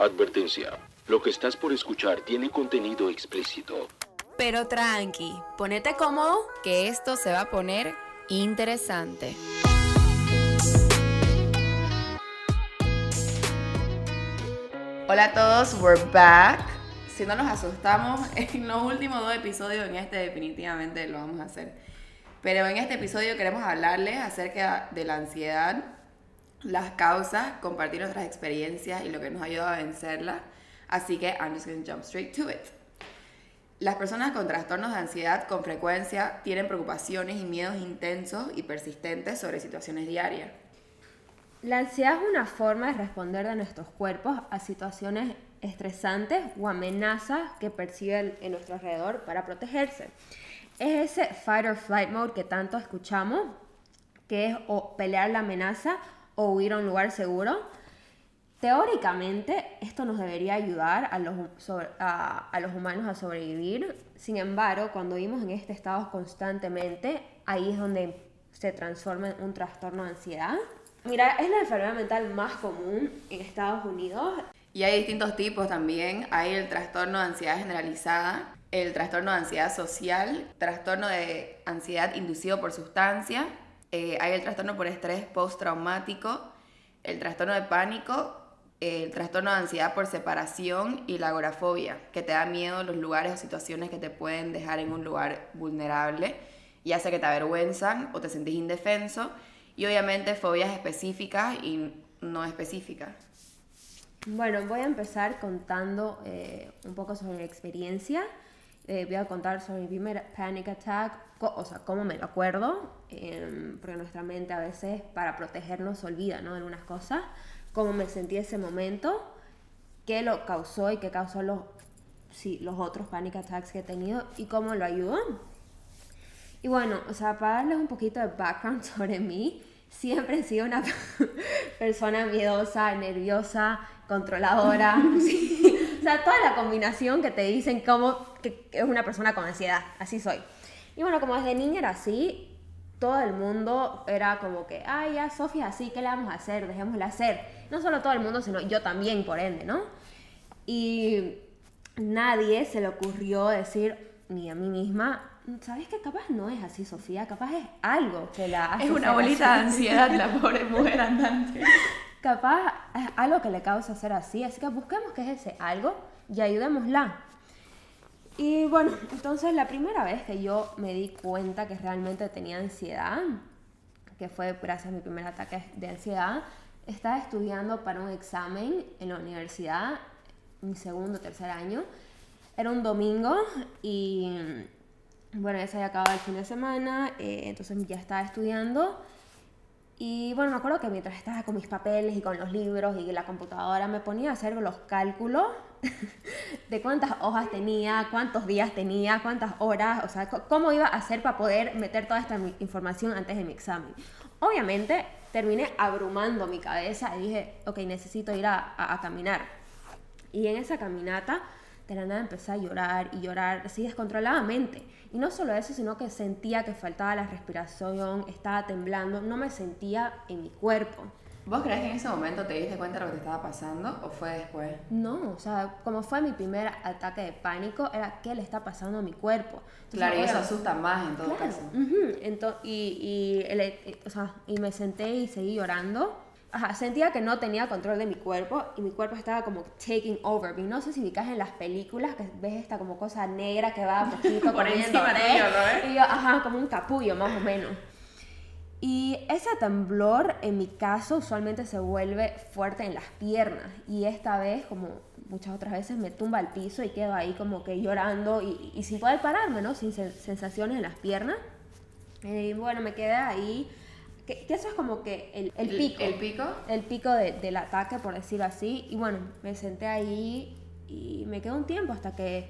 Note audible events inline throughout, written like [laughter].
Advertencia. Lo que estás por escuchar tiene contenido explícito. Pero tranqui, ponete cómodo, que esto se va a poner interesante. Hola a todos, we're back. Si no nos asustamos, [laughs] en los últimos dos episodios, en este definitivamente lo vamos a hacer. Pero en este episodio queremos hablarles acerca de la ansiedad, las causas, compartir nuestras experiencias y lo que nos ayuda a vencerla. Así que I'm just going to jump straight to it. Las personas con trastornos de ansiedad con frecuencia tienen preocupaciones y miedos intensos y persistentes sobre situaciones diarias. La ansiedad es una forma de responder de nuestros cuerpos a situaciones estresantes o amenazas que perciben en nuestro alrededor para protegerse. Es ese fight or flight mode que tanto escuchamos, que es o pelear la amenaza o huir a un lugar seguro. Teóricamente, esto nos debería ayudar a los, a, los humanos a sobrevivir. Sin embargo, cuando vivimos en este estado constantemente, ahí es donde se transforma en un trastorno de ansiedad. Mira, es la enfermedad mental más común en Estados Unidos. Y hay distintos tipos también. Hay el trastorno de ansiedad generalizada, el trastorno de ansiedad social, trastorno de ansiedad inducido por sustancia, eh, hay el trastorno por estrés postraumático, el trastorno de pánico el trastorno de ansiedad por separación y la agorafobia, que te da miedo los lugares o situaciones que te pueden dejar en un lugar vulnerable, ya sea que te avergüenzan o te sentís indefenso, y obviamente fobias específicas y no específicas. Bueno, voy a empezar contando eh, un poco sobre mi experiencia. Eh, voy a contar sobre mi primer panic attack, o sea, cómo me lo acuerdo, em, porque nuestra mente a veces para protegernos olvida, ¿no? Algunas cosas cómo me sentí ese momento, qué lo causó y qué causó los, sí, los otros panic attacks que he tenido y cómo lo ayudó. Y bueno, o sea, para darles un poquito de background [laughs] sobre mí, siempre he sido una [laughs] persona miedosa, nerviosa, controladora. [laughs] O sea, toda la combinación que te dicen como que es una persona con ansiedad. Así soy. Y bueno, como desde niña era así, todo el mundo era como que, ay, ya Sofía, así, ¿qué le vamos a hacer? Dejémosla hacer. No solo todo el mundo, sino yo también, por ende, ¿no? Y nadie se le ocurrió decir, ni a mí misma, ¿sabes qué? Capaz no es así, Sofía, capaz es algo que la hace. Es una bolita de ansiedad, la pobre mujer andante. capaz es algo que le causa ser así, así que busquemos qué es ese algo y ayudémosla. Y bueno, entonces la primera vez que yo me di cuenta que realmente tenía ansiedad, que fue gracias a mi primer ataque de ansiedad, estaba estudiando para un examen en la universidad, mi segundo o tercer año. Era un domingo y bueno, ya se había acabado el fin de semana, eh, entonces ya estaba estudiando. Y bueno, me acuerdo que mientras estaba con mis papeles y con los libros y la computadora, me ponía a hacer los cálculos [laughs] de cuántas hojas tenía, cuántos días tenía, cuántas horas, o sea, cómo iba a hacer para poder meter toda esta información antes de mi examen. Obviamente terminé abrumando mi cabeza y dije, ok, necesito ir a, caminar. Y en esa caminata, de la nada empecé a llorar y llorar así descontroladamente. Y no solo eso, sino que sentía que faltaba la respiración, estaba temblando, no me sentía en mi cuerpo. ¿Vos crees que en ese momento te diste cuenta de lo que te estaba pasando o fue después? No, o sea, como fue mi primer ataque de pánico, era qué le está pasando a mi cuerpo. claro, y eso asusta más en todo caso. y, y, o sea, y me senté y seguí llorando. Ajá, sentía que no tenía control de mi cuerpo y mi cuerpo estaba como taking over me. No sé si ubicas en las películas que ves esta como cosa negra que va poquito [laughs] por encima de ello, ¿no? Y yo, ajá, como un capullo más o menos. Y ese temblor, en mi caso, usualmente se vuelve fuerte en las piernas. Y esta vez, como muchas otras veces, me tumba al piso y quedo ahí como que llorando y, sin poder pararme, ¿no? Sin sensaciones en las piernas. Y bueno, me quedé ahí. Que, eso es como que el, el pico. ¿El, pico? El pico del ataque, por decirlo así. Y bueno, me senté ahí y me quedé un tiempo hasta que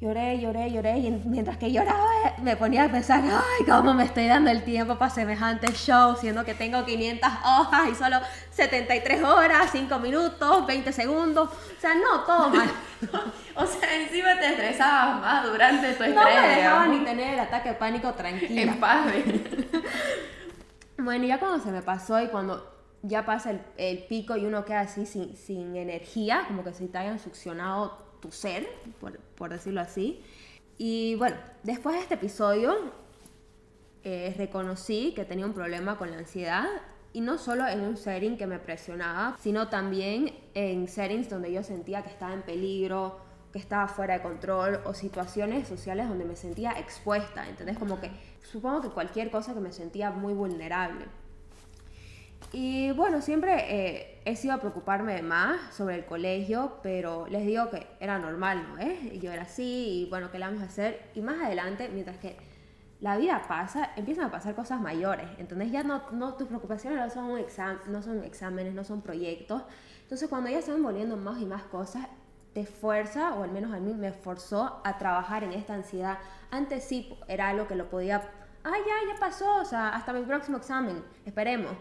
Lloré, lloré, lloré y mientras que lloraba me ponía a pensar, ay, cómo me estoy dando el tiempo para semejante show, siendo que tengo 500 hojas y solo 73 horas, 5 minutos, 20 segundos. O sea, no, todo mal. [laughs] o sea, encima te estresabas más durante tu estrés. No me dejaba ni tener el ataque de pánico tranquila. En paz. [laughs] bueno, y ya cuando se me pasó y cuando ya pasa el, el pico y uno queda así sin, sin energía, como que si te hayan succionado tu ser, por, decirlo así. Y bueno, después de este episodio, eh, reconocí que tenía un problema con la ansiedad y no solo en un setting que me presionaba, sino también en settings donde yo sentía que estaba en peligro, que estaba fuera de control o situaciones sociales donde me sentía expuesta, ¿entendés? Como que supongo que cualquier cosa que me sentía muy vulnerable. Y bueno, siempre eh, he sido a preocuparme más sobre el colegio, pero les digo que era normal, ¿no? ¿Eh? Yo era así y bueno, ¿qué le vamos a hacer? Y más adelante, mientras que la vida pasa, empiezan a pasar cosas mayores. Entonces ya no, no tus preocupaciones no son, exam, no son exámenes, no son proyectos. Entonces cuando ya se van volviendo más y más cosas, te fuerza, o al menos a mí me forzó a trabajar en esta ansiedad. Antes sí era algo que lo podía, ah, ya, ya pasó, o sea, hasta mi próximo examen, esperemos.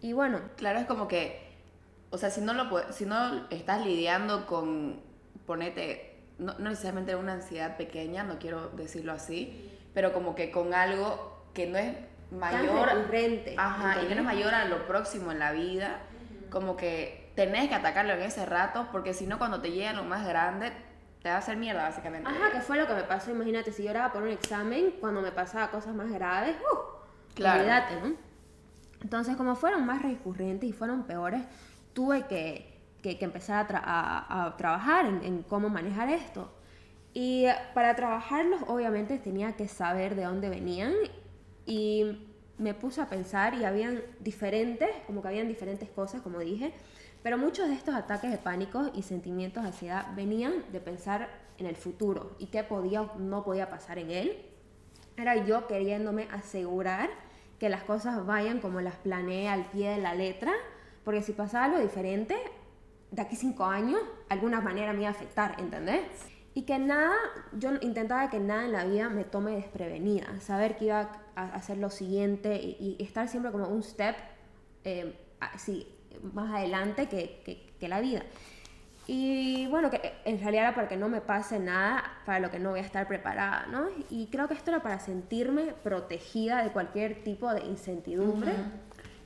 Y bueno. Claro, es como que, o sea, si no, lo, si no estás lidiando con, ponete, no, no necesariamente una ansiedad pequeña, no quiero decirlo así, pero como que con algo que no es mayor. Tan recurrente, Ajá, y que no es mayor a lo próximo en la vida, como que tenés que atacarlo en ese rato, porque si no, cuando te llega lo más grande, te va a hacer mierda, básicamente. Ajá, que fue lo que me pasó. Imagínate, si yo lloraba por un examen, cuando me pasaba cosas más graves, ¡uh! Claro. Olvídate, ¿no? Entonces, como fueron más recurrentes y fueron peores, tuve que, que, empezar a, tra- a- a trabajar en, en cómo manejar esto. Y para trabajarlos, obviamente, tenía que saber de dónde venían y me puse a pensar y habían diferentes, como que habían diferentes cosas, como dije, pero muchos de estos ataques de pánico y sentimientos de ansiedad venían de pensar en el futuro y qué podía o no podía pasar en él. Era yo queriéndome asegurar que las cosas vayan como las planeé al pie de la letra, porque si pasaba algo diferente, de aquí cinco años, alguna manera me iba a afectar, ¿entendés? Y que nada, yo intentaba que nada en la vida me tome desprevenida, saber que iba a hacer lo siguiente y, estar siempre como un step eh, así, más adelante que, que la vida. Y bueno, que en realidad era para que no me pase nada para lo que no voy a estar preparada, ¿no? Y creo que esto era para sentirme protegida de cualquier tipo de incertidumbre.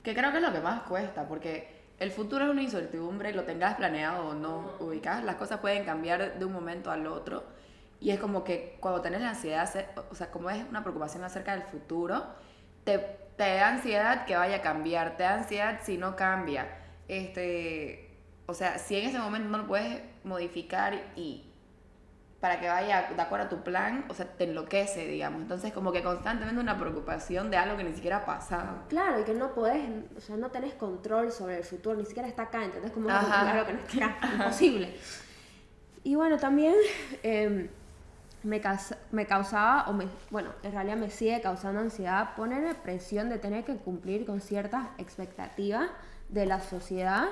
Que creo que es lo que más cuesta, porque el futuro es una incertidumbre, lo tengas planeado o no ubicás, las cosas pueden cambiar de un momento al otro. Y es como que cuando tenés la ansiedad, o sea, como es una preocupación acerca del futuro, te, te da ansiedad que vaya a cambiar, te da ansiedad si no cambia. Este, o sea, si en ese momento no lo puedes modificar y para que vaya de acuerdo a tu plan, o sea, te enloquece, digamos. Entonces, como que constantemente una preocupación de algo que ni siquiera ha pasado. Claro, y que no podés, o sea, no tenés control sobre el futuro, ni siquiera está acá, ¿entendés? Como que no está acá, [laughs] imposible. Y bueno, también eh, me, causa- me causaba, o me, bueno, en realidad me sigue causando ansiedad ponerme presión de tener que cumplir con ciertas expectativas de la sociedad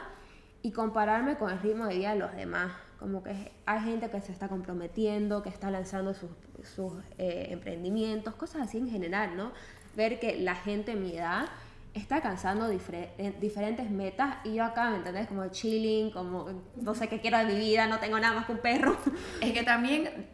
y compararme con el ritmo de vida de los demás. Como que hay gente que se está comprometiendo, que está lanzando sus, sus eh, emprendimientos, cosas así en general, ¿no? Ver que la gente de mi edad está alcanzando eh, diferentes metas y yo acá, ¿me entendés? Como chilling, como no sé qué quiero de mi vida, no tengo nada más que un perro. [laughs] Es que también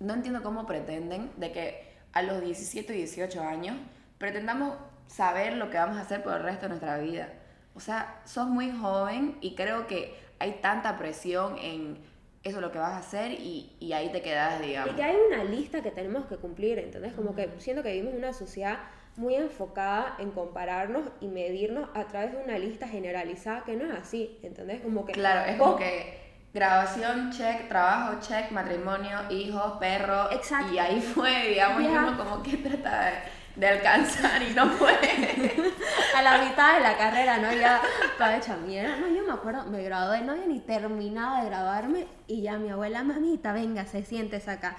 no entiendo cómo pretenden de que a los 17 y 18 años pretendamos saber lo que vamos a hacer por el resto de nuestra vida. O sea, sos muy joven y creo que hay tanta presión en eso es lo que vas a hacer y, y ahí te quedas, Y digamos. que hay una lista que tenemos que cumplir, ¿entendés? Como que siento que vivimos en una sociedad muy enfocada en compararnos y medirnos a través de una lista generalizada que no es así, ¿entendés? Como que Claro, es como que grabación, check, trabajo, check, matrimonio, hijos, perro. Exacto. Y ahí fue, digamos, y Ya. uno como que trata de, de alcanzar y no puede. [laughs] a la mitad de la carrera, ¿no? Ya estaba hecha mierda. No, yo me acuerdo, me gradué, no había ni terminado de graduarme y ya mi abuela, mamita, venga, se sientes acá.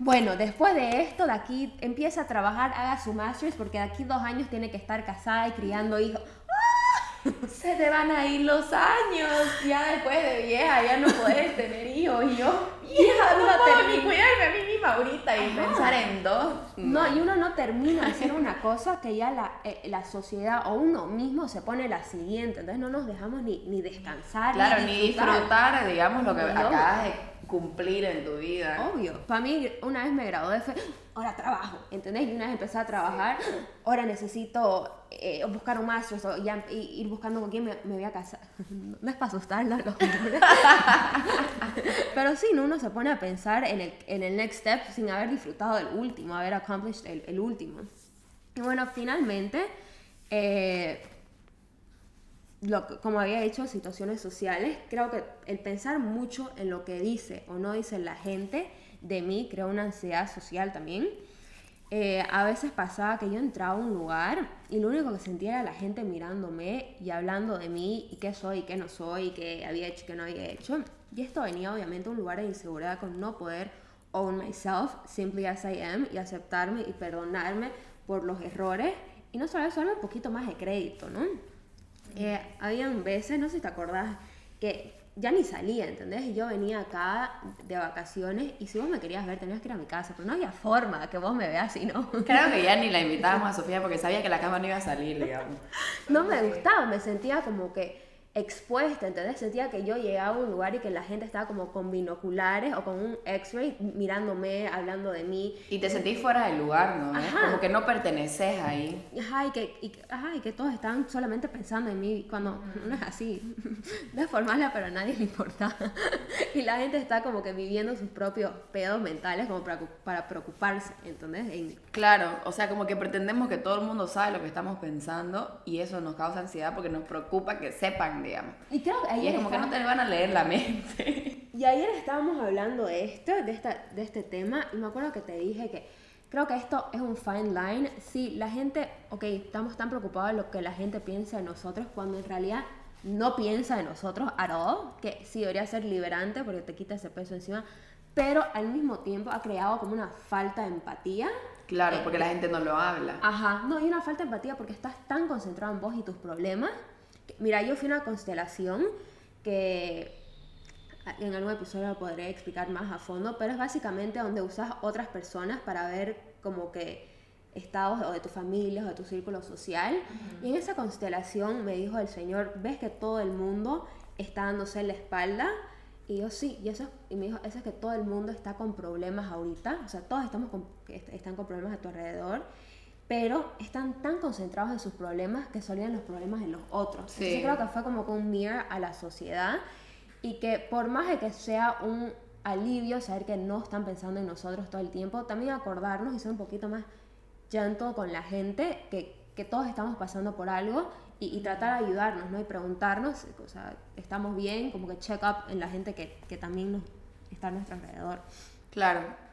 Bueno, después de esto, de aquí empieza a trabajar, haga su master's, porque de aquí dos años tiene que estar casada y criando hijos. Se te van a ir los años, ya después de vieja, ya no puedes tener hijos. Y yo, vieja, no, no puedo ni cuidarme a mí misma ahorita y Ajá. pensar en dos. No, y uno no termina de hacer una cosa que ya la, eh, la sociedad o uno mismo se pone la siguiente. Entonces no nos dejamos ni, ni descansar. Claro, ni disfrutar, digamos, lo que No. acabas de cumplir en tu vida. Obvio. Para mí, una vez me gradué, fue, ahora trabajo, ¿entendés? Y una vez empecé a trabajar, ahora necesito eh, buscar un máster o ya, y- ir buscando con quién me, me voy a casar. [laughs] No es para asustarla, los. [laughs] Pero sí, ¿no? uno se pone a pensar en el, en el next step sin haber disfrutado del último, haber accomplished el, el último. Y bueno, finalmente, eh, lo como había dicho, situaciones sociales, creo que el pensar mucho en lo que dice o no dice la gente de mí crea una ansiedad social también. Eh, a veces pasaba que yo entraba a un lugar y lo único que sentía era la gente mirándome y hablando de mí y qué soy y qué no soy, y qué había hecho y qué no había hecho. Y esto venía obviamente de un lugar de inseguridad con no poder own myself simply as I am y aceptarme y perdonarme por los errores y no solo eso, darme un poquito más de crédito, ¿no? Eh, habían veces, no sé si te acordás, que ya ni salía, ¿entendés? Y yo venía acá de vacaciones y si vos me querías ver tenías que ir a mi casa, pero no había forma que vos me veas si no. Creo que ya ni la [laughs] invitábamos a Sofía porque sabía que la cama no iba a salir, digamos. No me gustaba, me sentía como que expuesta, ¿entendés? Sentía que yo llegaba a un lugar y que la gente estaba como con binoculares o con un x-ray mirándome, hablando de mí. Y te sentís fuera del lugar, ¿no? Ajá. Como que no perteneces ahí. Ajá, y que, y, ajá, y que todos estaban solamente pensando en mí cuando [laughs] no es así. Es formarla, pero a nadie le importa. [laughs] Y la gente está como que viviendo sus propios pedos mentales como para, para preocuparse, ¿entendés? En- Claro, o sea, como que pretendemos que todo el mundo sabe lo que estamos pensando y eso nos causa ansiedad porque nos preocupa que sepan, digamos. y creo que Y ayer es como que no te van a leer la mente. [laughs] Y ayer estábamos hablando de esto, de, esta, de este tema, y me acuerdo que te dije que creo que esto es un fine line. Sí, la gente, ok, estamos tan preocupados de lo que la gente piensa de nosotros, cuando en realidad no piensa de nosotros at all, que sí debería ser liberante porque te quita ese peso encima, pero al mismo tiempo ha creado como una falta de empatía. Claro, porque la gente no lo habla. Ajá, no, y una falta de empatía porque estás tan concentrado en vos y tus problemas. Mira, yo fui una constelación que en algún episodio lo podré explicar más a fondo, pero es básicamente donde usas otras personas para ver como que estados o de tu familia o de tu círculo social. Y en esa constelación me dijo el Señor, ves que todo el mundo está dándose la espalda. Y yo sí, y, eso, es- y me dijo, eso es que todo el mundo está con problemas ahorita, o sea, todos estamos con, están con problemas a tu alrededor, pero están tan concentrados en sus problemas que se olvidan los problemas de los otros. Sí. Entonces creo que fue como que un mirror a la sociedad y que por más de que sea un alivio saber que no están pensando en nosotros todo el tiempo, también acordarnos y ser un poquito más llanto con la gente, que, que todos estamos pasando por algo y, y tratar de ayudarnos, ¿no? Y preguntarnos, o sea, estamos bien, como que check up en la gente que, que también nos, está a nuestro alrededor. Claro.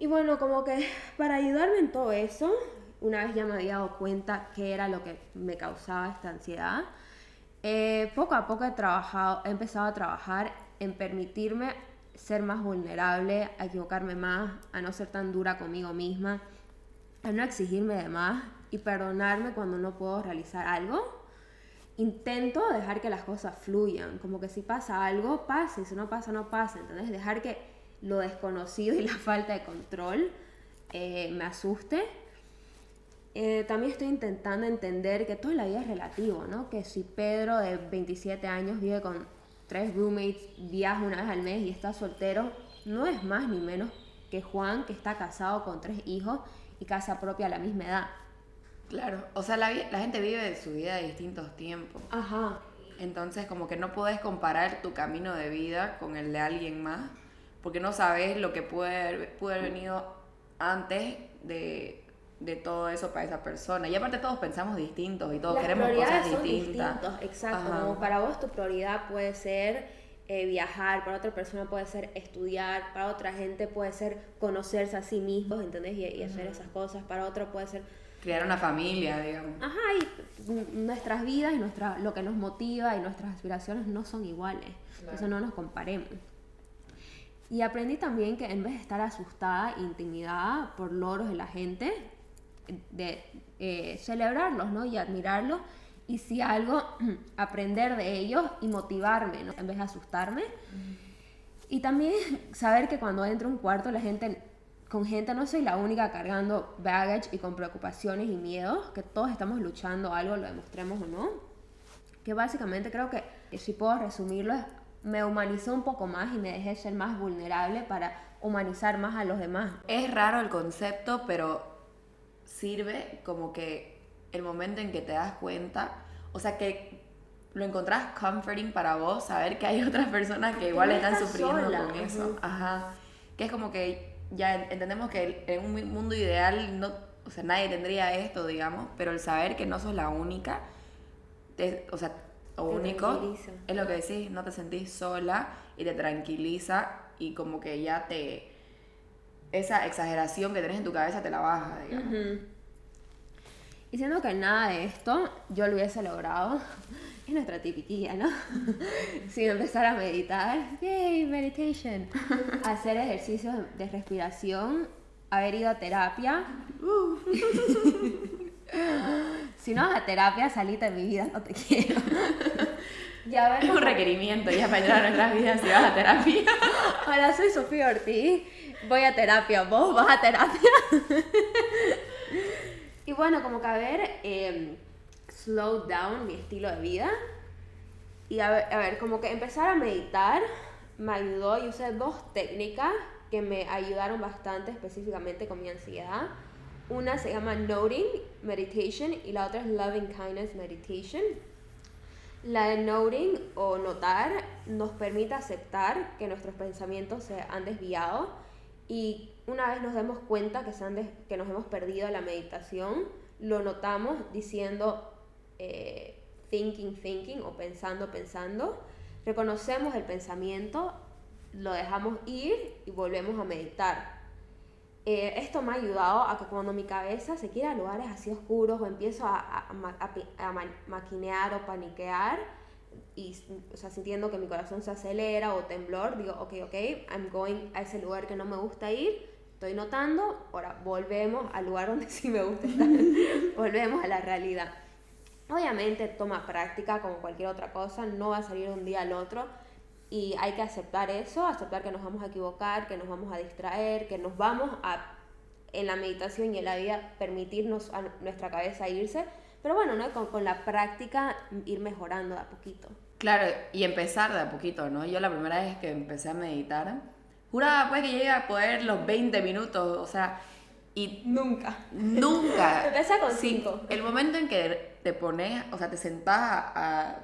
Y bueno, como que [laughs] para ayudarme en todo eso, una vez ya me había dado cuenta qué era lo que me causaba esta ansiedad, eh, poco a poco he trabajado, he empezado a trabajar en permitirme ser más vulnerable, a equivocarme más, a no ser tan dura conmigo misma, a no exigirme de más y perdonarme cuando no puedo realizar algo. Intento dejar que las cosas fluyan, como que si pasa algo, pase, si no pasa, no pasa, ¿entendés? Dejar que lo desconocido y la falta de control eh, me asuste. Eh, también estoy intentando entender que toda la vida es relativo, ¿no? Que si Pedro de 27 años vive con tres roommates, viaja una vez al mes y está soltero, no es más ni menos que Juan que está casado con tres hijos y casa propia a la misma edad. Claro. O sea, la, la gente vive su vida de distintos tiempos. Ajá. Entonces, como que no puedes comparar tu camino de vida con el de alguien más, porque no sabes lo que puede haber, pudo haber venido antes de, de todo eso para esa persona. Y aparte todos pensamos distintos y todos Las queremos prioridades cosas son distintas. distintos, exacto. Ajá. Como para vos tu prioridad puede ser eh, viajar, para otra persona puede ser estudiar, para otra gente puede ser conocerse a sí mismos, ¿entendés? Y, y hacer esas cosas. Para otro puede ser Crear una familia, digamos. Ajá, y nuestras vidas y nuestra, lo que nos motiva y nuestras aspiraciones no son iguales. Entonces no nos comparemos. Y aprendí también que en vez de estar asustada, intimidada por logros de la gente, de eh, celebrarlos ¿no? y admirarlos, y si algo, [clears throat] aprender de ellos y motivarme, ¿no? en vez de asustarme. Y también saber que cuando entro a un cuarto, la gente, con gente no soy la única cargando baggage y con preocupaciones y miedos, que todos estamos luchando algo, lo demostremos o no. Que básicamente creo que, que si puedo resumirlo, es me humanizó un poco más y me dejé ser más vulnerable para humanizar más a los demás. Es raro el concepto, pero sirve como que el momento en que te das cuenta, o sea que lo encontrás comforting para vos, saber que hay [laughs] otras personas que igual no están sufriendo sola, con eso. Ajá. Que es como que ya entendemos que en un mundo ideal no, o sea, nadie tendría esto, digamos, pero el saber que no sos la única, te- o sea, o Te único, tranquiliza. es lo que decís, no te sentís sola y te tranquiliza y como que ya te esa exageración que tenés en tu cabeza te la baja, digamos. Y siendo que nada de esto yo lo hubiese logrado, [laughs] es nuestra tipiquilla, ¿no? [laughs] Sin empezar a meditar, yay, meditation, [laughs] hacer ejercicios de respiración, haber ido a terapia. Si no vas a terapia, salite de mi vida, no te quiero. y haber Es un requerimiento ya para entrar a nuestras vidas si vas a terapia. Hola, soy Sofía Ortiz. Voy a terapia. ¿Vos vas a terapia? y bueno, como que haber eh, slow down mi estilo de vida. Y a ver, a ver, como que empezar a meditar me ayudó. Yo usé dos técnicas que me ayudaron bastante específicamente con mi ansiedad. Una se llama Noting Meditation y la otra es Loving Kindness Meditation. La de noting o notar nos permite aceptar que nuestros pensamientos se han desviado y una vez nos demos cuenta que, se han que nos hemos perdido la meditación, lo notamos diciendo eh, thinking, thinking o pensando, pensando. Reconocemos el pensamiento, lo dejamos ir y volvemos a meditar. Eh, esto me ha ayudado a que cuando mi cabeza se quiere a lugares así oscuros o empiezo a, a- a a maquinear o paniquear y o sea, sintiendo que mi corazón se acelera o temblor, digo, ok, ok, I'm going a ese lugar que no me gusta ir, estoy notando, ahora volvemos al lugar donde [laughs] sí me gusta estar, volvemos a la realidad. Obviamente toma práctica como cualquier otra cosa, no va a salir de un día al otro y hay que aceptar eso, aceptar que nos vamos a equivocar, que nos vamos a distraer, que nos vamos a en la meditación y en la vida permitirnos a nuestra cabeza irse, pero bueno, ¿no? con, con la práctica ir mejorando de a poquito. Claro, y empezar de a poquito, ¿no? Yo la primera vez que empecé a meditar, juraba pues que llegué a poder los 20 minutos, o sea, y Nunca. nunca. [laughs] Empecé con Sí, cinco. El momento en que te pones, o sea, te sentás a, a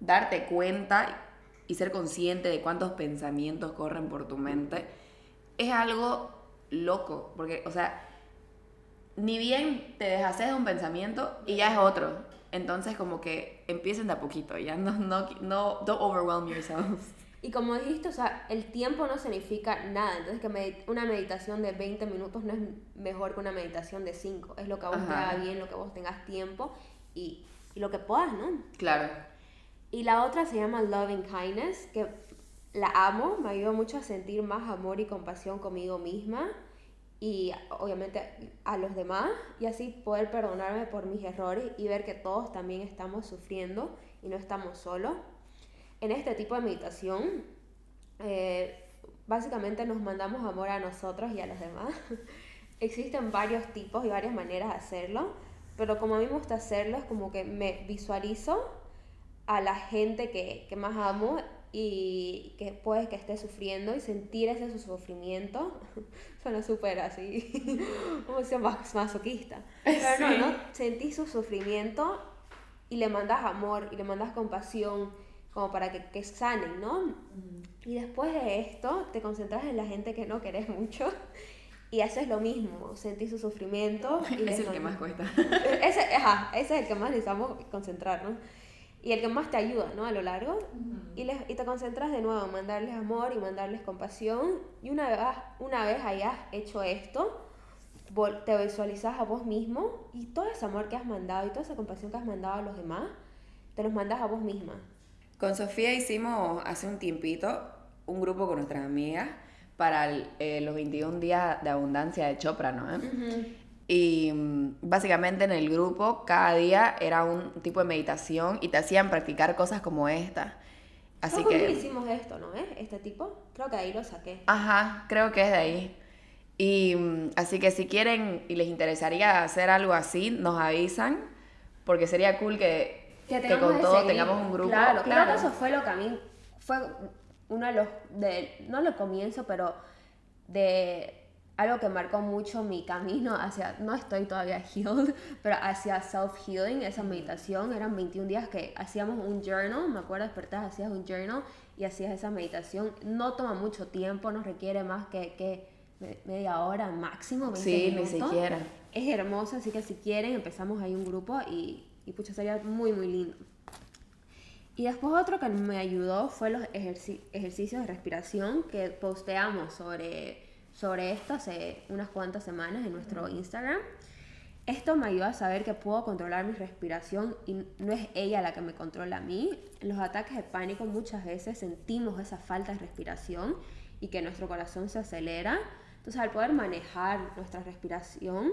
darte cuenta y ser consciente de cuántos pensamientos corren por tu mente, es algo loco, porque, o sea, ni bien te deshaces de un pensamiento y ya es otro. Entonces, como que empiecen de a poquito, ya no, no, no, don't overwhelm yourselves. [laughs] Y como dijiste, o sea, el tiempo no significa nada. Entonces, que medi- una meditación de 20 minutos no es mejor que una meditación de 5. Es lo que a vos te Ajá. haga bien, lo que vos tengas tiempo y, y lo que puedas, ¿no? Claro. Y la otra se llama Loving Kindness, que la amo, me ayuda mucho a sentir más amor y compasión conmigo misma y obviamente a los demás y así poder perdonarme por mis errores y ver que todos también estamos sufriendo y no estamos solos. En este tipo de meditación, eh, básicamente nos mandamos amor a nosotros y a los demás. [laughs] Existen varios tipos y varias maneras de hacerlo, pero como a mí me gusta hacerlo es como que me visualizo a la gente que, que más amo y que puede que esté sufriendo y sentir ese su sufrimiento. [laughs] Suena súper así, [laughs] como si más masoquista. Pero no, ¿no? Sentís su sufrimiento y le mandas amor y le mandas compasión como para que, que sanen, ¿no? Y después de esto te concentras en la gente que no querés mucho y haces lo mismo, sentís su sufrimiento. Y [laughs] Es el que más cuesta. ese, ajá, ese es el que más necesitamos concentrarnos. Y el que más te ayuda, ¿no? A lo largo. y, les, y te concentras de nuevo en mandarles amor y mandarles compasión. Y una vez, una vez hayas hecho esto, te visualizas a vos mismo y todo ese amor que has mandado y toda esa compasión que has mandado a los demás, te los mandas a vos misma. Con Sofía hicimos hace un tiempito un grupo con nuestras amigas para el- eh, los 21 días de abundancia de Chopra, ¿no? Y mm, básicamente en el grupo cada día era un tipo de meditación y te hacían practicar cosas como esta. Así Creo que hicimos esto, ¿no? ¿Eh? Este tipo. Creo que ahí lo saqué. ajá, creo que es de ahí. Y mm, así que si quieren y les interesaría hacer algo así, nos avisan, porque sería cool que, que con ese todo grupo. tengamos un grupo. Claro, creo que eso fue lo que a mí fue uno de los, de, no lo comienzo, pero de algo que marcó mucho mi camino hacia, no estoy todavía healed, [laughs] pero hacia self-healing, esa meditación, eran 21 días que hacíamos un journal, me acuerdo despertar, hacías un journal y hacías esa meditación, no toma mucho tiempo, no requiere más que, que media hora máximo, 20 sí, ni siquiera. Es hermosa, así que si quieren empezamos ahí un grupo y, y pucha, sería muy, muy lindo. Y después otro que me ayudó fue los ejercicios de respiración que posteamos sobre sobre esto hace unas cuantas semanas en nuestro Instagram. Esto me ayuda a saber que puedo controlar mi respiración y no es ella la que me controla a mí. En los ataques de pánico muchas veces sentimos esa falta de respiración y que nuestro corazón se acelera. Entonces al poder manejar nuestra respiración,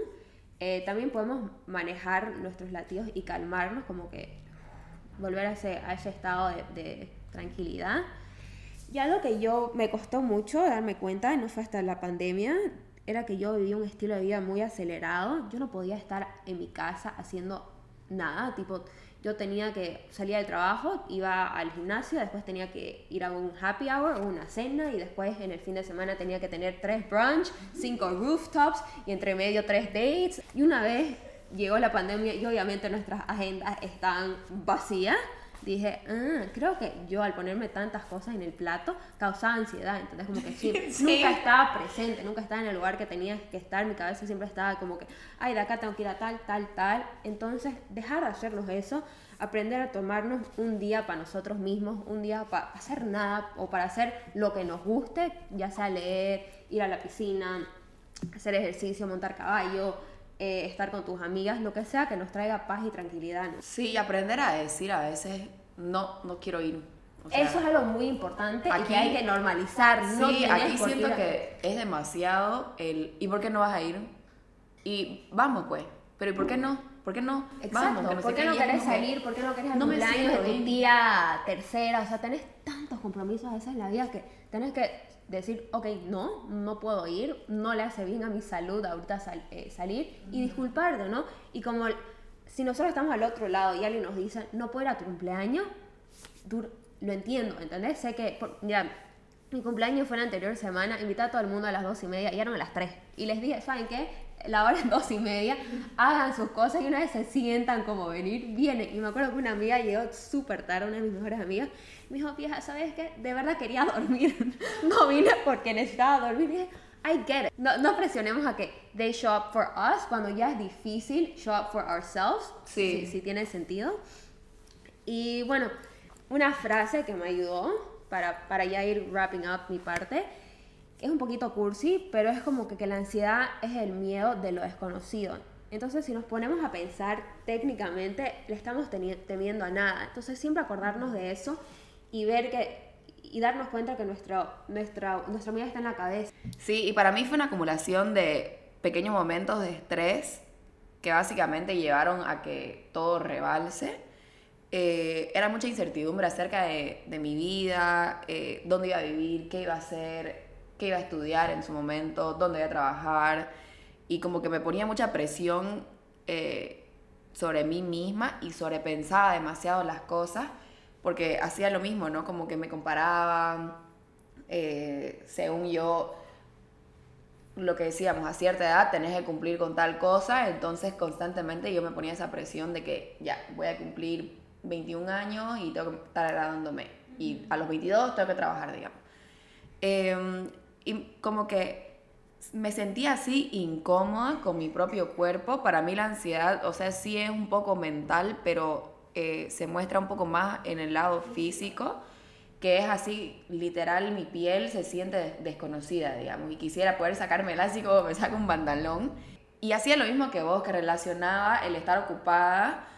eh, también podemos manejar nuestros latidos y calmarnos, como que volver a ese, a ese estado de, de tranquilidad. Y algo que yo me costó mucho darme cuenta, no fue hasta la pandemia, era que yo vivía un estilo de vida muy acelerado. Yo no podía estar en mi casa haciendo nada, tipo, yo tenía que salir del trabajo, iba al gimnasio, después tenía que ir a un happy hour o una cena y después en el fin de semana tenía que tener tres brunch, cinco rooftops y entre medio tres dates. Y una vez llegó la pandemia y obviamente nuestras agendas están vacías dije, ah, creo que yo al ponerme tantas cosas en el plato causaba ansiedad, entonces como que [laughs] sí, nunca estaba presente, nunca estaba en el lugar que tenía que estar, mi cabeza siempre estaba como que, ay, de acá tengo que ir a tal, tal, tal, entonces dejar de hacernos eso, aprender a tomarnos un día para nosotros mismos, un día para hacer nada o para hacer lo que nos guste, ya sea leer, ir a la piscina, hacer ejercicio, montar caballo, eh, estar con tus amigas, lo que sea que nos traiga paz y tranquilidad. Sí, aprender a decir a veces, no, no quiero ir. Eso es algo muy importante y que hay que normalizar. Sí, aquí siento que es demasiado el ¿y por qué no vas a ir? Y vamos pues, pero ¿y por qué no? ¿Por qué no? Exacto. Vamos, ¿Por qué no querés salir? ¿Por qué no querés no cumpleaños de tu tía tercera? O sea, tenés tantos compromisos a veces en la vida que tenés que decir, ok, no, no puedo ir, no le hace bien a mi salud ahorita eh, salir y disculparte, ¿no? Y como si nosotros estamos al otro lado y alguien nos dice, no puedo ir a tu cumpleaños, lo entiendo, ¿entendés? Sé que, mira, mi cumpleaños fue la anterior semana, invité a todo el mundo a las dos y media y eran a las tres. Y les dije, ¿saben qué? La hora es [laughs] dos y media, hagan sus cosas y una vez se sientan como venir, vienen. Y me acuerdo que una amiga llegó súper tarde, una de mis mejores amigas, me dijo, vieja, ¿sabes qué? De verdad quería [laughs] dormir. no vine porque necesitaba dormir. Y dije, I get it. No, no, presionemos a que they show up for us cuando ya es difícil show up for ourselves. Sí. Si, tiene sentido. Y bueno, una frase que me ayudó para, para ya ir wrapping up mi parte. Es un poquito cursi, pero es como que, que la ansiedad es el miedo de lo desconocido. Entonces, si nos ponemos a pensar técnicamente, le estamos temiendo a nada. Entonces, siempre acordarnos de eso y ver que y darnos cuenta que nuestro, nuestra, nuestra vida está en la cabeza. Sí, y para mí fue una acumulación de pequeños momentos de estrés que básicamente llevaron a que todo rebalse. Eh, era mucha incertidumbre acerca de, de mi vida, eh, dónde iba a vivir, qué iba a hacer, qué iba a estudiar en su momento, dónde iba a trabajar. Y como que me ponía mucha presión eh, sobre mí misma y sobrepensaba demasiado las cosas porque hacía lo mismo, ¿no? Como que me comparaba, eh, según yo, lo que decíamos, a cierta edad tenés que cumplir con tal cosa, entonces constantemente yo me ponía esa presión de que ya, voy a cumplir 21 años y tengo que estar graduándome, y a los 22 tengo que trabajar, digamos. Em, y como que me sentía así incómoda con mi propio cuerpo, para mí la ansiedad, o sea, sí es un poco mental, pero eh, se muestra un poco más en el lado físico, que es así, literal, mi piel se siente desconocida, digamos, y quisiera poder sacármela así como me saco un pantalón. Y hacía lo mismo que vos, que relacionaba el estar ocupada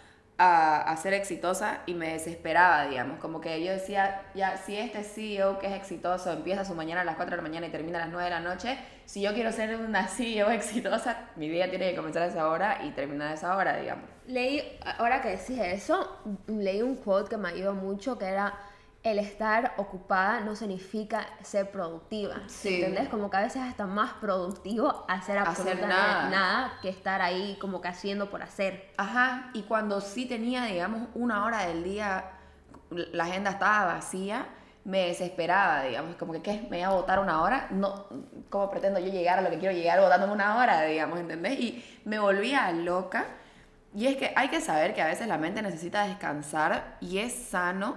a, ser exitosa y me desesperaba, digamos, como que yo decía, ya, si este CEO que es exitoso empieza su mañana a las 4 de la mañana y termina a las 9 de la noche, si yo quiero ser una CEO [laughs] exitosa, mi día tiene que comenzar a esa hora y terminar a esa hora, digamos. Leí, ahora que decís eso, leí un quote que me ayudó mucho que era el estar ocupada no significa ser productiva. Sí. ¿Entendés? Como que a veces es hasta más productivo hacer absolutamente nada. nada. que estar ahí como que haciendo por hacer. Ajá, y cuando sí tenía, digamos, una hora del día, la agenda estaba vacía, me desesperaba, digamos, como que, ¿qué? ¿Me voy a votar una hora? No, ¿cómo pretendo yo llegar a lo que quiero llegar votándome una hora, digamos, ¿entendés? Y me volvía loca. Y es que hay que saber que a veces la mente necesita descansar y es sano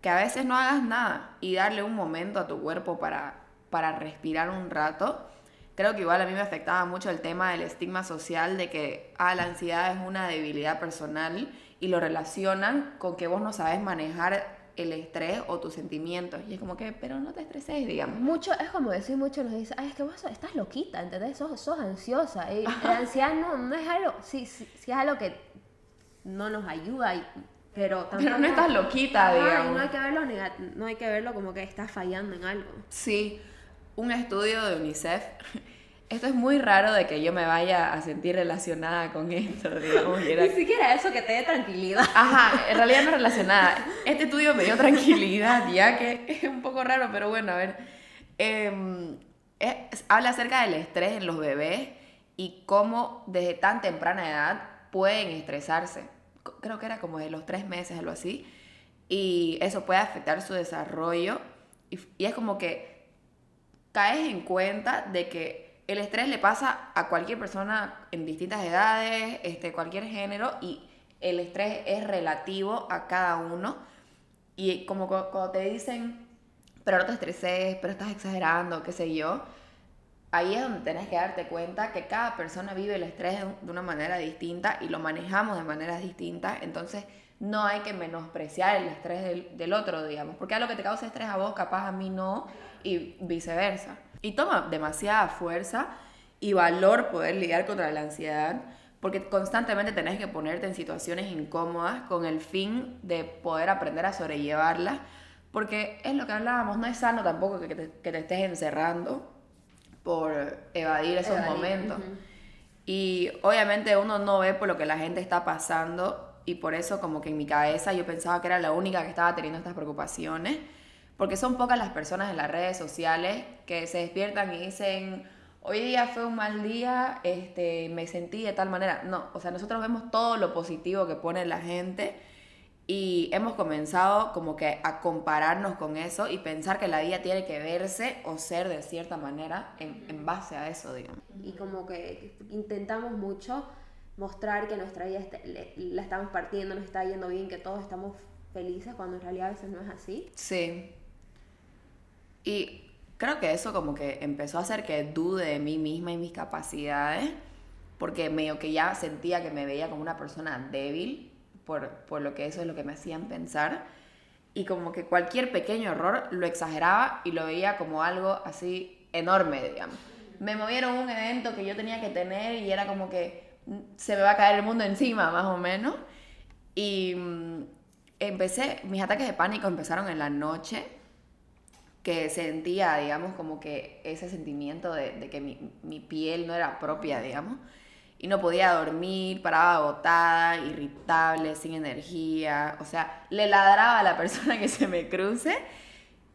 que a veces no hagas nada y darle un momento a tu cuerpo para, para respirar un rato. Creo que igual a mí me afectaba mucho el tema del estigma social de que ah, la ansiedad es una debilidad personal y lo relacionan con que vos no sabes manejar el estrés o tus sentimientos. Y es como que, pero no te estreses, digamos. Mucho, es como decir, mucho nos dice, ay, es que vos estás loquita, ¿entendés? Sos, sos ansiosa. Y la ansiedad no, no es algo, sí, sí, sí, es algo que no nos ayuda, y, pero tampoco... Pero no estás loquita, digamos. no hay que verlo no hay que verlo como que estás fallando en algo. Sí, un estudio de UNICEF. Esto es muy raro de que yo me vaya a sentir relacionada con esto, digamos. era- Ni siquiera eso que te dé tranquilidad. Ajá, en realidad no relacionada. [laughs] Este estudio me dio tranquilidad, ya que es un poco raro, pero bueno, a ver. Em, es- habla acerca del estrés en los bebés y cómo desde tan temprana edad pueden estresarse. Creo que era como de los tres meses, algo así. Y eso puede afectar su desarrollo. Y, y es como que caes en cuenta de que el estrés le pasa a cualquier persona en distintas edades, este, cualquier género, y el estrés es relativo a cada uno. Y como cu- cuando te dicen, pero no te estreses, pero estás exagerando, qué sé yo, ahí es donde tenés que darte cuenta que cada persona vive el estrés de una manera distinta y lo manejamos de maneras distintas. Entonces, no hay que menospreciar el estrés del, del otro, digamos, porque a lo que te causa estrés a vos, capaz a mí no, y viceversa. Y toma demasiada fuerza y valor poder lidiar contra la ansiedad, porque constantemente tenés que ponerte en situaciones incómodas con el fin de poder aprender a sobrellevarlas, porque es lo que hablábamos, no es sano tampoco que te, que te estés encerrando por evadir esos Evadir, momentos. Y obviamente uno no ve por lo que la gente está pasando y por eso como que en mi cabeza yo pensaba que era la única que estaba teniendo estas preocupaciones, porque son pocas las personas en las redes sociales que se despiertan y dicen, hoy día fue un mal día, este, me sentí de tal manera. No, o sea, nosotros vemos todo lo positivo que pone la gente y hemos comenzado como que a compararnos con eso y pensar que la vida tiene que verse o ser de cierta manera en, en base a eso, digamos. Y como que intentamos mucho mostrar que nuestra vida este- le- la estamos partiendo, nos está yendo bien, que todos estamos felices, cuando en realidad a veces no es así. Sí. Y creo que eso como que empezó a hacer que dude de mí misma y mis capacidades, porque medio que ya sentía que me veía como una persona débil, por, por lo que eso es lo que me hacían pensar, y como que cualquier pequeño error lo exageraba y lo veía como algo así enorme, digamos. Me movieron un evento que yo tenía que tener y era como que mm, se me va a caer el mundo encima, más o menos. Y mm, empecé, mis ataques de pánico empezaron en la noche, que sentía, digamos, como que ese sentimiento de, que mi, mi piel no era propia, digamos, y no podía dormir, paraba agotada, irritable, sin energía, o sea, le ladraba a la [laughs] persona que se me cruce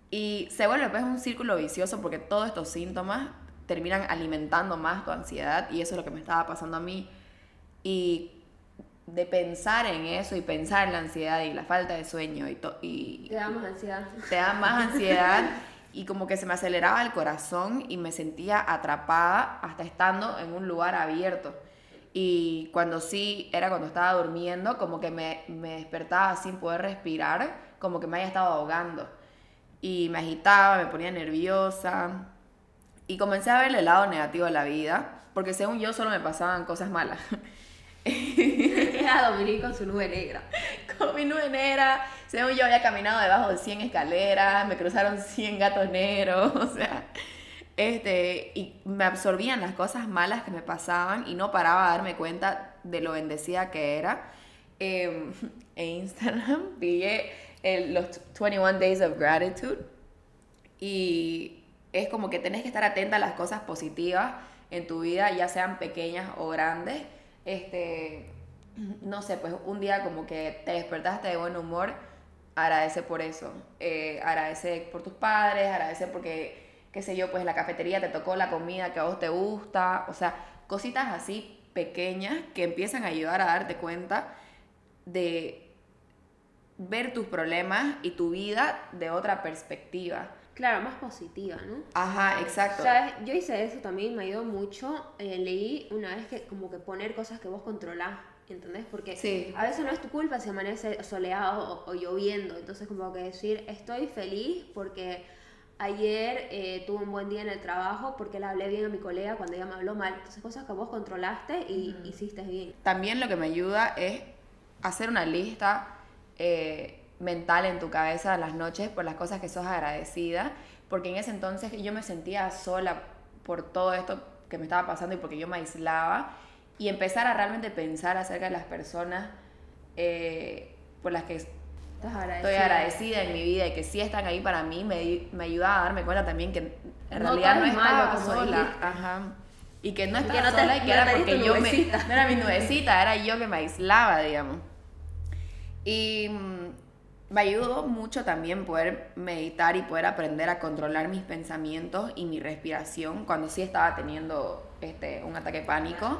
y se vuelve pues un círculo vicioso porque todos estos síntomas terminan alimentando más tu ansiedad y eso es lo que me estaba pasando a mí. Y de pensar en eso y pensar en la ansiedad y la falta de sueño y, to- y Te damos ansiedad. te da más [laughs] ansiedad y como que se me aceleraba el corazón y me sentía atrapada hasta estando en un lugar abierto. Y cuando sí, era cuando estaba durmiendo, como que me, me despertaba sin poder respirar, como que me haya estado ahogando. Y me agitaba, me ponía nerviosa. Y comencé a ver el lado negativo de la vida, porque según yo solo me pasaban cosas malas. [laughs] Dominique con su nube negra. [laughs] con mi nube negra. Según yo había caminado debajo de 100 escaleras, me cruzaron 100 gatos negros, [laughs] o sea, este, y me absorbían las cosas malas que me pasaban y no paraba a darme cuenta de lo bendecida que era. Eh, [laughs] en Instagram pillé el- los 21 Days of Gratitude y es como que tenés que estar atenta a las cosas positivas en tu vida, ya sean pequeñas o grandes. Este, no sé, pues un día como que te despertaste de buen humor, agradece por eso. Eh, agradece por tus padres, agradece porque, qué sé yo, pues la cafetería te tocó la comida que a vos te gusta. O sea, cositas así pequeñas que empiezan a ayudar a darte cuenta de ver tus problemas y tu vida de otra perspectiva. Claro, más positiva, ¿no? Ajá, exacto. ¿Sabes? Yo hice eso también, me ayudó mucho. Eh, leí una vez que como que poner cosas que vos controlás, ¿entendés? Porque Sí. a veces no es tu culpa si amanece soleado o, o lloviendo. Entonces como que decir, estoy feliz porque ayer eh, tuve un buen día en el trabajo, porque le hablé bien a mi colega cuando ella me habló mal. Entonces cosas que vos controlaste y hiciste bien. También lo que me ayuda es hacer una lista eh, mental en tu cabeza en las noches por las cosas que sos agradecida, porque en ese entonces yo me sentía sola por todo esto que me estaba pasando y porque yo me aislaba y empezar a realmente pensar acerca de las personas eh, por las que agradecida. estoy agradecida en mi vida y que sí están ahí para mí, me, me ayuda a darme cuenta también que en No realidad no es malo, estaba como sola. Ajá. Y que no Y que estaba no te- sola y que no era porque yo me... No era mi nubecita, era yo que me aislaba, digamos. Y mm, me ayudó mucho también poder meditar y poder aprender a controlar mis pensamientos y mi respiración cuando sí estaba teniendo este, un ataque pánico.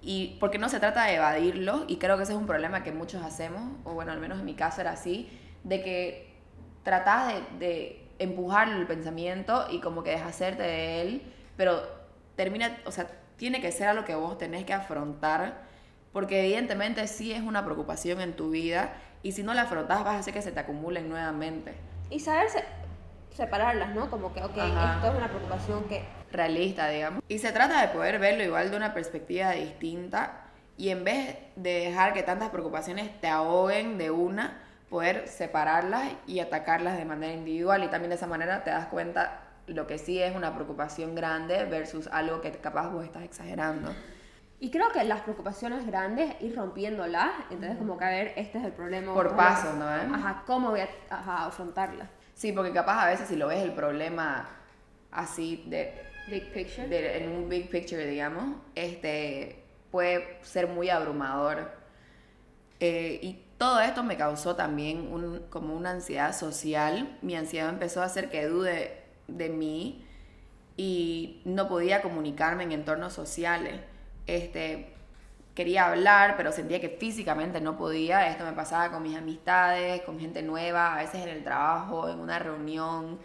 Y porque no se trata de evadirlo, y creo que ese es un problema que muchos hacemos, o bueno, al menos en mi caso era así, de que tratás de, de empujar el pensamiento y como que deshacerte de él, pero termina, o sea, tiene que ser algo que vos tenés que afrontar, porque evidentemente sí es una preocupación en tu vida, y si no la afrontás vas a hacer que se te acumulen nuevamente. Y saber se- separarlas, ¿no? Como que, ok, Ajá. esto es una preocupación que realista, digamos. Y se trata de poder verlo igual de una perspectiva distinta y en vez de dejar que tantas preocupaciones te ahoguen de una, poder separarlas y atacarlas de manera individual y también de esa manera te das cuenta lo que sí es una preocupación grande versus algo que capaz vos estás exagerando. Y creo que las preocupaciones grandes, ir rompiéndolas, entonces como que a ver, este es el problema. Por ¿cómo lo- pasos, ¿no? eh? Ajá, ¿cómo voy a ajá, afrontarla? Sí, porque capaz a veces si lo ves el problema así de Big picture. de- en un big picture, digamos, este, puede ser muy abrumador. Eh, y todo esto me causó también un, como una ansiedad social. Mi ansiedad empezó a hacer que dude de mí y no podía comunicarme en entornos sociales. Este, quería hablar, pero sentía que físicamente no podía. Esto me pasaba con mis amistades, con gente nueva, a veces en el trabajo, en una reunión,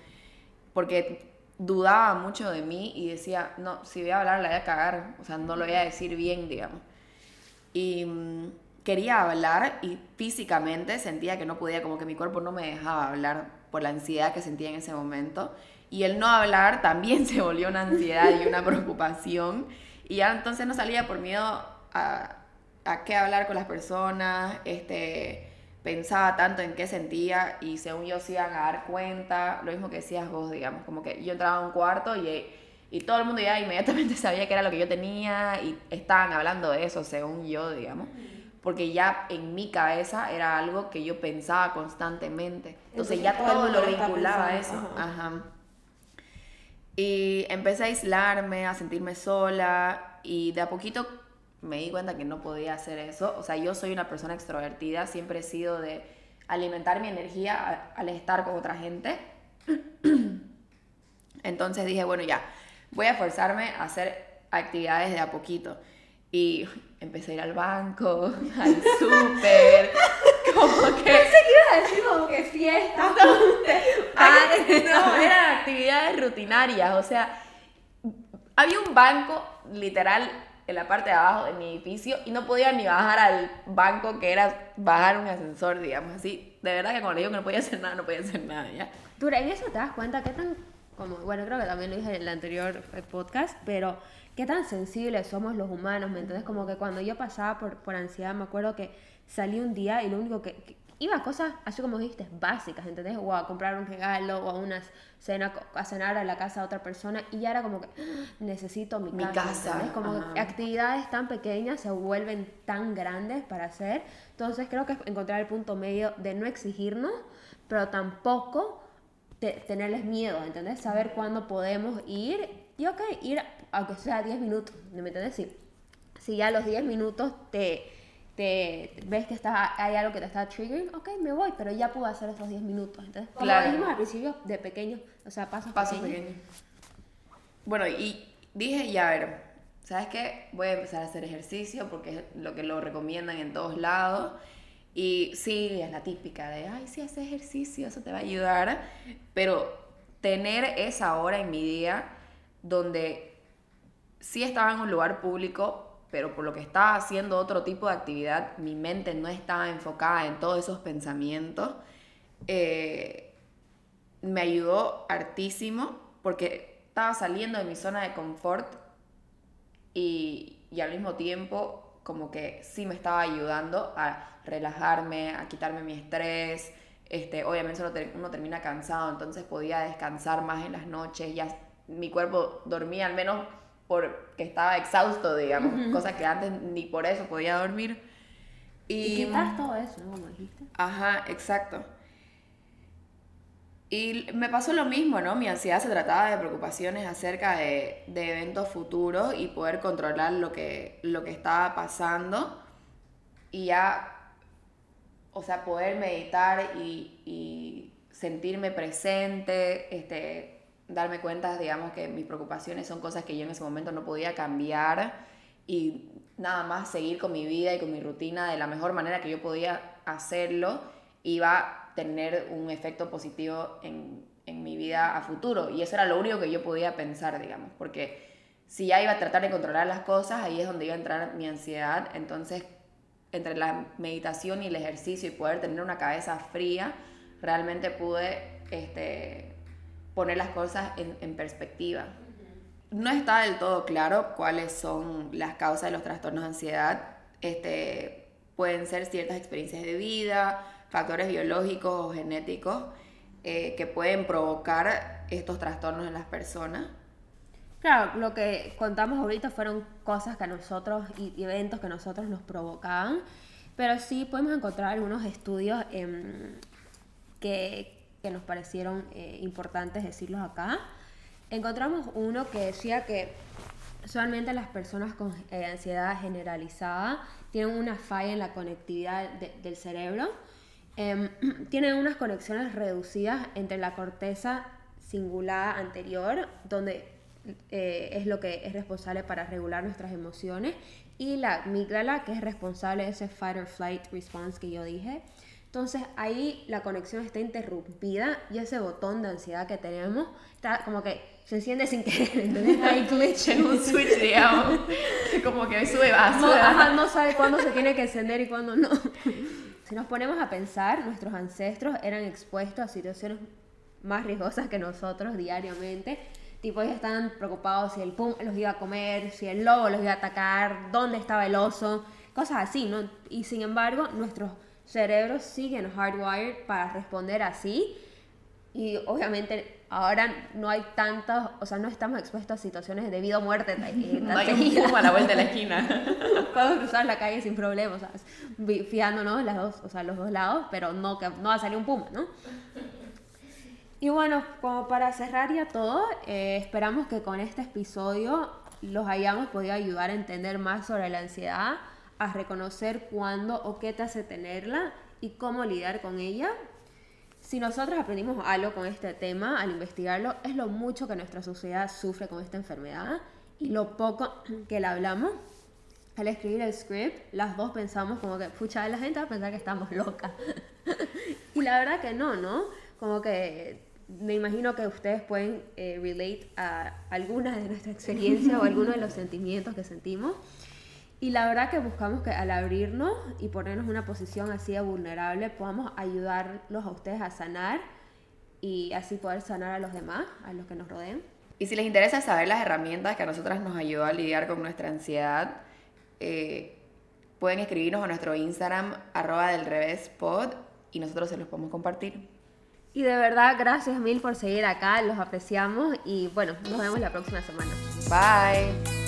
porque dudaba mucho de mí y decía, no, si voy a hablar la voy a cagar, o sea, no lo voy a decir bien, digamos. Y mm, quería hablar y físicamente sentía que no podía, como que mi cuerpo no me dejaba hablar por la ansiedad que sentía en ese momento. Y el no hablar también [laughs] se volvió una ansiedad y una preocupación. Y ya entonces no salía por miedo a, a qué hablar con las personas, este, pensaba tanto en qué sentía y según yo se iban a dar cuenta, lo mismo que decías vos, digamos, como que yo entraba a un cuarto y, y todo el mundo ya inmediatamente [laughs] sabía que era lo que yo tenía y estaban hablando de eso, según yo, digamos, porque ya en mi cabeza era algo que yo pensaba constantemente, entonces, Entonces, ya todo lo vinculaba a eso, ajá. ajá. Y empecé a aislarme, a sentirme sola y de a poquito me di cuenta que no podía hacer eso. O sea, yo soy una persona extrovertida, siempre he sido de alimentar mi energía al estar con otra gente. [clears throat] Entonces dije, bueno, ya, voy a forzarme a hacer actividades de a poquito. Y empecé a ir al banco, [laughs] al súper, como [laughs] que... Pensé que ibas a decir como que fiesta. [laughs] Ay, no, eran actividades rutinarias, o sea, había un banco literal en la parte de abajo de mi edificio y no podía ni bajar al banco que era bajar un ascensor, digamos así. De verdad que cuando le digo que no podía hacer nada, no podía hacer nada, ¿ya? Dura, en eso te das cuenta qué tan, como, bueno, creo que también lo dije en el anterior eh, podcast, pero qué tan sensibles somos los humanos, ¿me entiendes? Como que cuando yo pasaba por, por ansiedad, me acuerdo que salí un día y lo único que- iba a cosas, así como dijiste, básicas, ¿entendés? O a comprar un regalo o a una cena, a cenar a la casa de otra persona y ya era como que "Ah, necesito mi, Mi casa, ¿entendés? Como ajá. actividades tan pequeñas se vuelven tan grandes para hacer. Entonces creo que es encontrar el punto medio de no exigirnos, pero tampoco te- tenerles miedo, ¿entendés? Saber cuándo podemos ir y ok, ir aunque sea 10 minutos, ¿me entiendes? Si, si ya a los 10 minutos te, te ves que está, hay algo que te está triggering, ok, me voy, pero ya puedo hacer esos 10 minutos. Entonces, como Claro. dijimos al principio, de pequeño, o sea, pasos, Pasos pequeños. pequeños. Bueno, y dije, ya a ver, ¿sabes qué? Voy a empezar a hacer ejercicio porque es lo que lo recomiendan en todos lados. Y sí, es la típica de, ay, sí, hace ejercicio, eso te va a ayudar. Pero tener esa hora en mi día donde sí estaba en un lugar público, pero por lo que estaba haciendo otro tipo de actividad, mi mente no estaba enfocada en todos esos pensamientos, eh, me ayudó hartísimo porque estaba saliendo de mi zona de confort y, y al mismo tiempo como que sí me estaba ayudando a relajarme, a quitarme mi estrés. Este, obviamente uno, termina cansado, entonces podía descansar más en las noches, ya mi cuerpo dormía al menos porque estaba exhausto, digamos, cosa que antes ni por eso podía dormir. Y, quitas todo eso, ¿no? Como dijiste. Ajá, exacto. Y me pasó lo mismo, ¿no? Mi ansiedad se trataba de preocupaciones acerca de, de eventos futuros y poder controlar lo que, lo que estaba pasando. Y ya, o sea, poder meditar y, y sentirme presente, este, darme cuenta, digamos, que mis preocupaciones son cosas que yo en ese momento no podía cambiar y nada más seguir con mi vida y con mi rutina de la mejor manera que yo podía hacerlo iba tener un efecto positivo en, en, mi vida a futuro. Y eso era lo único que yo podía pensar, digamos, porque si ya iba a tratar de controlar las cosas, ahí es donde iba a entrar mi ansiedad. Entonces, entre la meditación y el ejercicio y poder tener una cabeza fría, realmente pude este, poner las cosas en, en perspectiva. No está del todo claro cuáles son las causas de los trastornos de ansiedad. Este, pueden ser ciertas experiencias de vida, factores biológicos o genéticos eh, que pueden provocar estos trastornos en las personas. Claro, lo que contamos ahorita fueron cosas que a nosotros y eventos que nosotros nos provocaban, pero sí podemos encontrar algunos estudios em, que, que, nos parecieron eh, importantes decirlos acá. Encontramos uno que decía que solamente las personas con eh, ansiedad generalizada tienen una falla en la conectividad del cerebro eh, [clears throat] tienen unas conexiones reducidas entre la corteza cingulada anterior, donde eh, es lo que es responsable para regular nuestras emociones, y la amígdala, que es responsable de ese fight or flight response que yo dije. Entonces ahí la conexión está interrumpida y ese botón de ansiedad que tenemos está como que se enciende sin querer, entonces Hay [laughs] glitch en un switch, digamos, que como que sube, va, No, no sabe cuándo se tiene que encender y cuándo no. Si nos ponemos a pensar, nuestros ancestros eran expuestos a situaciones más riesgosas que nosotros diariamente. Tipo, ellos estaban preocupados si el pum los iba a comer, si el lobo los iba a atacar, dónde estaba el oso, cosas así, ¿no? Y sin embargo, nuestros cerebros siguen hardwired para responder así. Y obviamente ahora no hay tantos, o sea, no estamos expuestos a situaciones de vida o muerte. [laughs] no hay un a la vuelta de la esquina. [laughs] Podemos cruzar la calle sin problemas, ¿sabes? Fiándonos las dos, o sea, los dos lados, pero no, que no va a salir un puma, ¿no? Y bueno, como para cerrar ya todo, eh, esperamos que con este episodio los hayamos podido ayudar a entender más sobre la ansiedad, a reconocer cuándo o qué te hace tenerla y cómo lidiar con ella si nosotros aprendimos algo con este tema al investigarlo, es lo mucho que nuestra sociedad sufre con esta enfermedad y lo poco [clears throat] que la hablamos. Al escribir el script, las dos pensamos como que, pucha, la gente va a pensar que estamos locas. [laughs] y la verdad que no, ¿no? Como que me imagino que ustedes pueden eh, relate a algunas de nuestras experiencias o algunos de los [laughs] sentimientos que sentimos. Y la verdad que buscamos que al abrirnos y ponernos una posición así de vulnerable, podamos ayudarlos a ustedes a sanar y así poder sanar a los demás, a los que nos rodeen. Y si les interesa saber las herramientas que a nosotras nos ayudó a lidiar con nuestra ansiedad, eh, pueden escribirnos a nuestro Instagram, arroba del revés pod, y nosotros se los podemos compartir. Y de verdad, gracias mil por seguir acá, los apreciamos y bueno, nos vemos la próxima semana. Bye.